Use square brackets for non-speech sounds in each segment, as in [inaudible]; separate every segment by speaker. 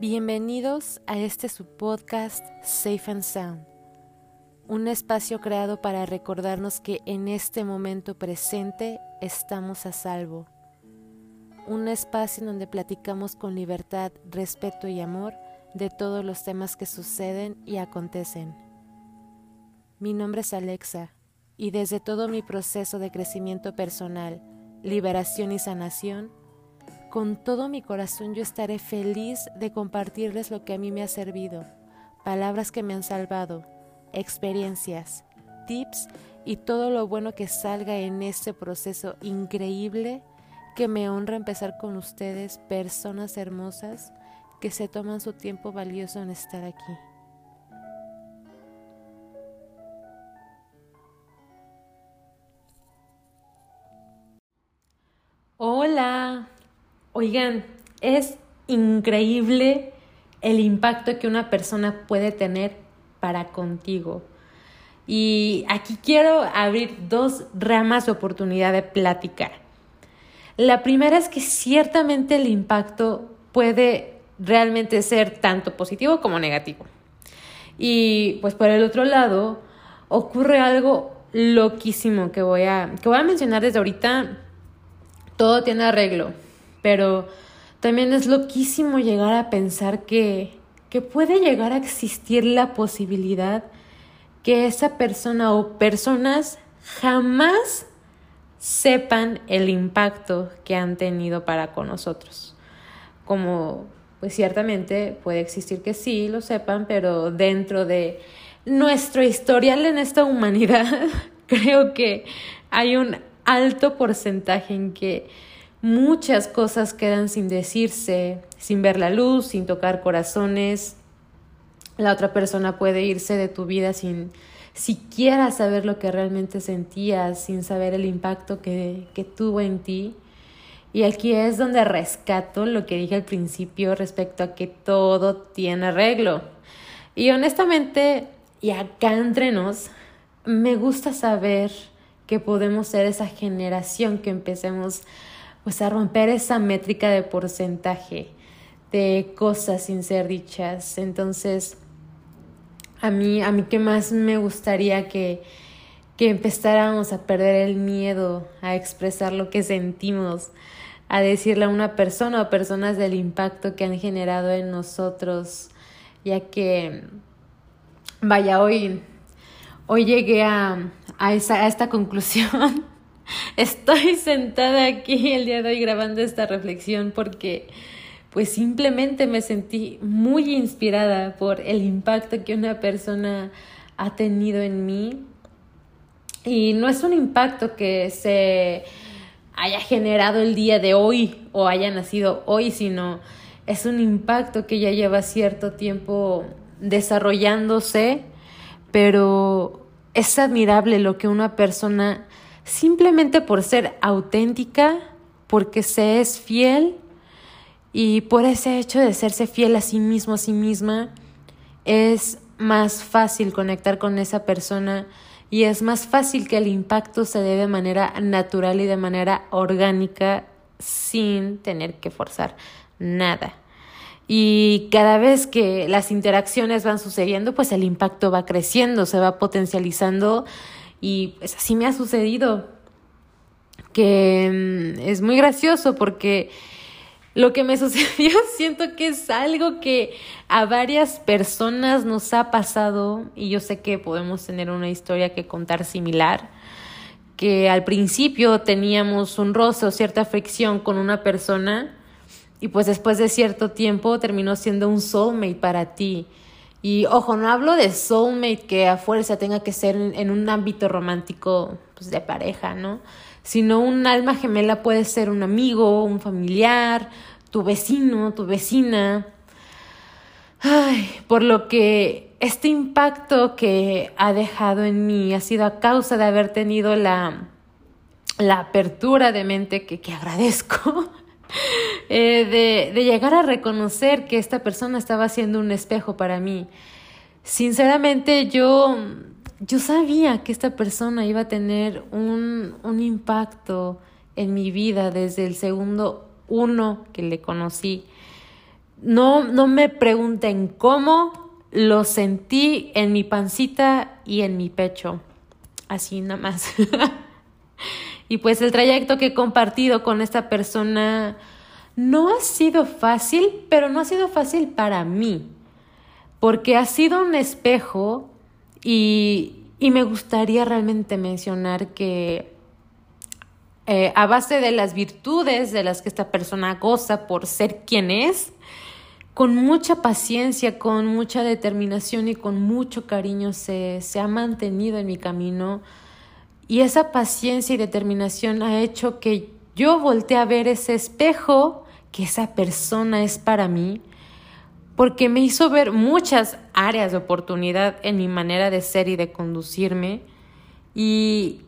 Speaker 1: Bienvenidos a este su podcast Safe and Sound, un espacio creado para recordarnos que en este momento presente estamos a salvo, un espacio en donde platicamos con libertad, respeto y amor de todos los temas que suceden y acontecen. Mi nombre es Alexa y desde todo mi proceso de crecimiento personal, liberación y sanación, con todo mi corazón yo estaré feliz de compartirles lo que a mí me ha servido, palabras que me han salvado, experiencias, tips y todo lo bueno que salga en este proceso increíble que me honra empezar con ustedes, personas hermosas que se toman su tiempo valioso en estar aquí. Oigan, es increíble el impacto que una persona puede tener para contigo. Y aquí quiero abrir dos ramas de oportunidad de platicar. La primera es que ciertamente el impacto puede realmente ser tanto positivo como negativo. Y pues por el otro lado, ocurre algo loquísimo que voy a, que voy a mencionar desde ahorita todo tiene arreglo, pero también es loquísimo llegar a pensar que, que puede llegar a existir la posibilidad que esa persona o personas jamás sepan el impacto que han tenido para con nosotros. Como pues ciertamente puede existir que sí lo sepan, pero dentro de nuestro historial en esta humanidad, [laughs] creo que hay un alto porcentaje en que muchas cosas quedan sin decirse, sin ver la luz, sin tocar corazones. La otra persona puede irse de tu vida sin siquiera saber lo que realmente sentías, sin saber el impacto que, que tuvo en ti. Y aquí es donde rescato lo que dije al principio respecto a que todo tiene arreglo. Y honestamente, y acá entre nos, me gusta saber que podemos ser esa generación que empecemos pues a romper esa métrica de porcentaje de cosas sin ser dichas. Entonces, a mí, a mí que más me gustaría que, que empezáramos a perder el miedo a expresar lo que sentimos, a decirle a una persona o personas del impacto que han generado en nosotros, ya que, vaya, hoy, hoy llegué a, a, esa, a esta [laughs] conclusión. [laughs] Estoy sentada aquí el día de hoy grabando esta reflexión porque pues simplemente me sentí muy inspirada por el impacto que una persona ha tenido en mí. Y no es un impacto que se haya generado el día de hoy o haya nacido hoy, sino es un impacto que ya lleva cierto tiempo desarrollándose, pero es admirable lo que una persona, simplemente por ser auténtica, porque se es fiel y por ese hecho de serse fiel a sí mismo, a sí misma, es más fácil conectar con esa persona y es más fácil que el impacto se dé de manera natural y de manera orgánica sin tener que forzar nada. Y cada vez que las interacciones van sucediendo, pues el impacto va creciendo, se va potencializando y pues así me ha sucedido. Que mm, es muy gracioso porque lo que me [laughs] sucedió siento que es algo que a varias personas nos ha pasado y yo sé que podemos tener una historia que contar similar que al principio teníamos un roce o cierta fricción con una persona y pues después de cierto tiempo terminó siendo un soulmate para ti. Y ojo, no hablo de soulmate que a fuerza tenga que ser en, un ámbito romántico pues, de pareja, ¿no? Sino un alma gemela puede ser un amigo, un familiar, tu vecino, tu vecina. Ay, por lo que este impacto que ha dejado en mí ha sido a causa de haber tenido la, la apertura de mente que, que agradezco [laughs] [laughs] Eh, de, de llegar a reconocer que esta persona estaba siendo un espejo para mí. Sinceramente, yo, yo sabía que esta persona iba a tener un, un impacto en mi vida desde el segundo uno que le conocí. No, no me pregunten cómo, lo sentí en mi pancita y en mi pecho. Así nada más. [laughs] y pues el trayecto que he compartido con esta persona no ha sido fácil, pero no ha sido fácil para mí, porque ha sido un espejo y, y me gustaría realmente mencionar que eh, a base de las virtudes de las que esta persona goza por ser quien es, con mucha paciencia, con mucha determinación y con mucho cariño se, se ha mantenido en mi camino. Y esa paciencia y determinación ha hecho que yo voltee a ver ese espejo que esa persona es para mí, porque me hizo ver muchas áreas de oportunidad en mi manera de ser y de conducirme. Y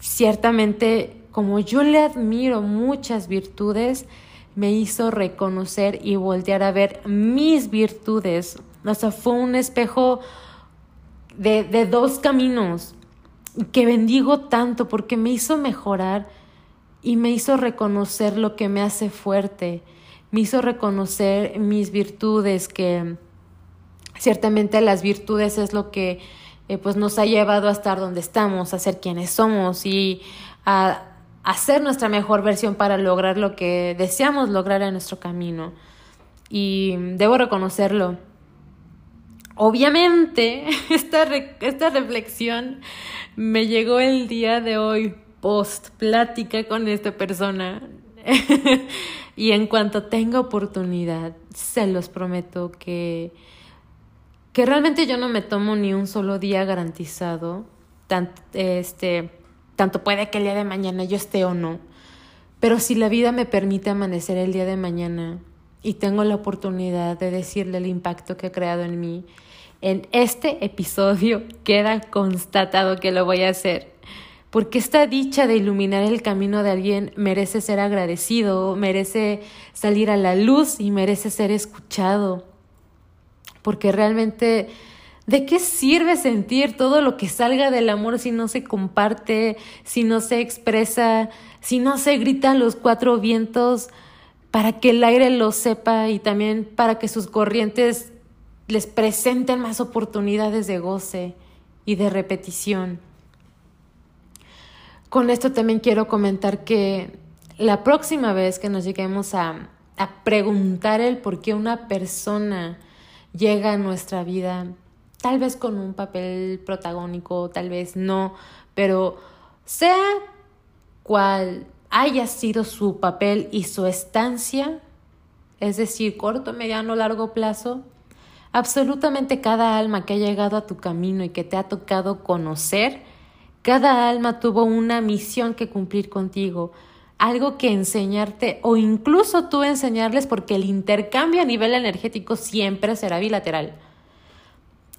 Speaker 1: ciertamente como yo le admiro muchas virtudes, me hizo reconocer y voltear a ver mis virtudes. O sea, fue un espejo de, de dos caminos que bendigo tanto porque me hizo mejorar y me hizo reconocer lo que me hace fuerte, me hizo reconocer mis virtudes, que ciertamente las virtudes es lo que eh, pues nos ha llevado a estar donde estamos, a ser quienes somos y a hacer nuestra mejor versión para lograr lo que deseamos lograr en nuestro camino. Y debo reconocerlo. Obviamente, [laughs] esta, esta reflexión me llegó el día de hoy, post plática con esta persona. [laughs] y en cuanto tenga oportunidad, se los prometo que, que realmente yo no me tomo ni un solo día garantizado. Tan, este, tanto puede que el día de mañana yo esté o no. Pero si la vida me permite amanecer el día de mañana y tengo la oportunidad de decirle el impacto que ha creado en mí, en este episodio queda constatado que lo voy a hacer. Porque esta dicha de iluminar el camino de alguien merece ser agradecido, merece salir a la luz y merece ser escuchado. Porque realmente ¿De qué sirve sentir todo lo que salga del amor si no se comparte, si no se expresa, si no se grita los cuatro vientos para que el aire lo sepa y también para que sus corrientes les presenten más oportunidades de goce y de repetición? Con esto también quiero comentar que la próxima vez que nos lleguemos a, preguntar el por qué una persona llega a nuestra vida, tal vez con un papel protagónico, tal vez no, pero sea cual haya sido su papel y su estancia, es decir, corto, mediano, largo plazo, absolutamente cada alma que ha llegado a tu camino y que te ha tocado conocer, cada alma tuvo una misión que cumplir contigo, algo que enseñarte o incluso tú enseñarles porque el intercambio a nivel energético siempre será bilateral.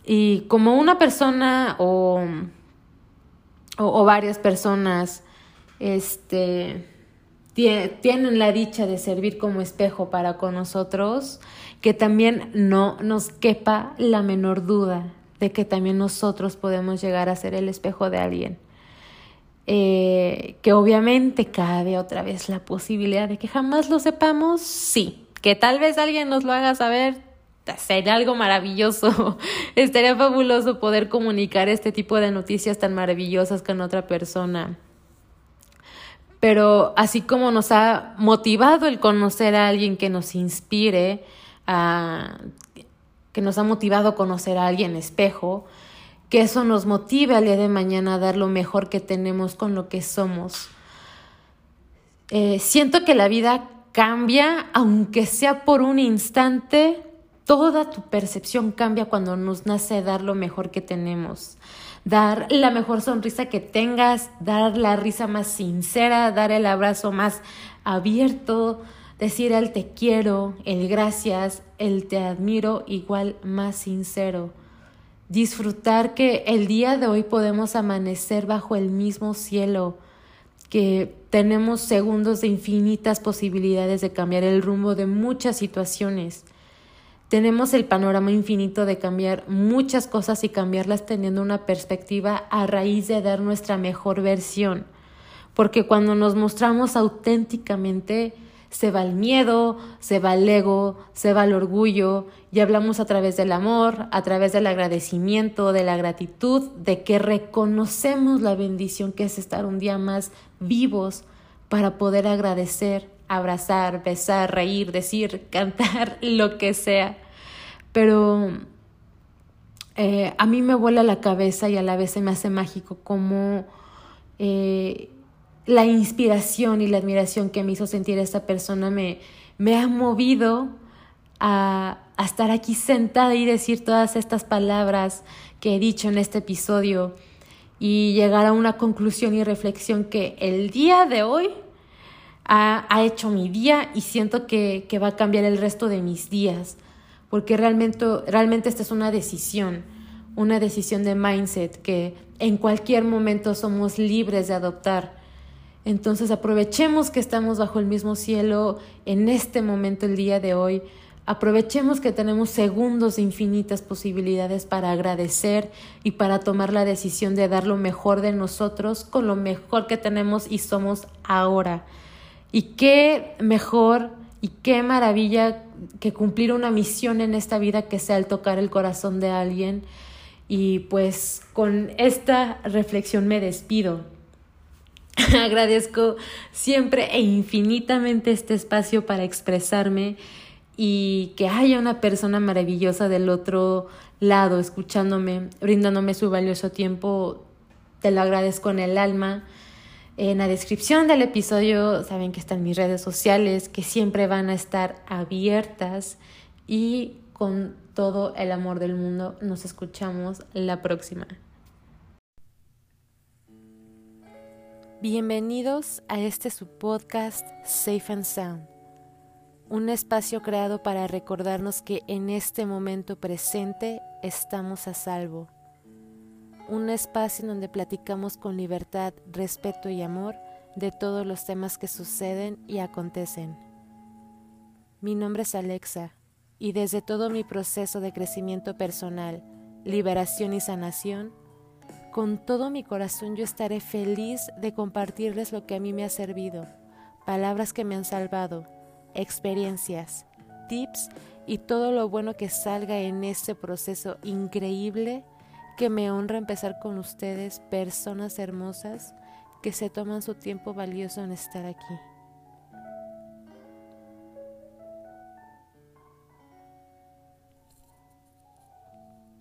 Speaker 1: Y como una persona o, o, varias personas este, tienen la dicha de servir como espejo para con nosotros, que también no nos quepa la menor duda de que también nosotros podemos llegar a ser el espejo de alguien. Eh, que obviamente cabe otra vez la posibilidad de que jamás lo sepamos, sí. Que tal vez alguien nos lo haga saber, sería algo maravilloso. [laughs] Estaría fabuloso poder comunicar este tipo de noticias tan maravillosas con otra persona. Pero así como nos ha motivado el conocer a alguien que nos inspire, que nos ha motivado conocer a alguien espejo, que eso nos motive al día de mañana a dar lo mejor que tenemos con lo que somos. Eh, siento que la vida cambia, aunque sea por un instante, Toda tu percepción cambia cuando nos nace dar lo mejor que tenemos, dar la mejor sonrisa que tengas, dar la risa más sincera, dar el abrazo más abierto, decir el te quiero, el gracias, el te admiro igual más sincero. Disfrutar que el día de hoy podemos amanecer bajo el mismo cielo, que tenemos segundos de infinitas posibilidades de cambiar el rumbo de muchas situaciones tenemos el panorama infinito de cambiar muchas cosas y cambiarlas teniendo una perspectiva a raíz de dar nuestra mejor versión. Porque cuando nos mostramos auténticamente, se va el miedo, se va el ego, se va el orgullo y hablamos a través del amor, a través del agradecimiento, de la gratitud, de que reconocemos la bendición que es estar un día más vivos para poder agradecer, abrazar, besar, reír, decir, [laughs] cantar, lo que sea. Pero eh, a mí me vuela la cabeza y a la vez se me hace mágico como eh, la inspiración y la admiración que me hizo sentir esta persona me, ha movido a, a estar aquí sentada y decir todas estas palabras que he dicho en este episodio y llegar a una conclusión y reflexión que el día de hoy ha, hecho mi día y siento que, que, va a cambiar el resto de mis días, porque realmente, realmente esta es una decisión, una decisión de mindset que en cualquier momento somos libres de adoptar. Entonces aprovechemos que estamos bajo el mismo cielo en este momento, el día de hoy. Aprovechemos que tenemos segundos de infinitas posibilidades para agradecer y para tomar la decisión de dar lo mejor de nosotros con lo mejor que tenemos y somos ahora. Y qué mejor y qué maravilla que cumplir una misión en esta vida que sea el tocar el corazón de alguien. Y pues con esta reflexión me despido. [laughs] Agradezco siempre e infinitamente este espacio para expresarme y que haya una persona maravillosa del otro lado escuchándome, brindándome su valioso tiempo. Te lo agradezco en el alma. En la descripción del episodio saben que están mis redes sociales que siempre van a estar abiertas y con todo el amor del mundo nos escuchamos la próxima. Bienvenidos a este su podcast Safe and Sound, un espacio creado para recordarnos que en este momento presente estamos a salvo, un espacio en donde platicamos con libertad, respeto y amor de todos los temas que suceden y acontecen. Mi nombre es Alexa y desde todo mi proceso de crecimiento personal, liberación y sanación, con todo mi corazón yo estaré feliz de compartirles lo que a mí me ha servido, palabras que me han salvado, experiencias, tips y todo lo bueno que salga en este proceso increíble que me honra empezar con ustedes, personas hermosas que se toman su tiempo valioso en estar aquí.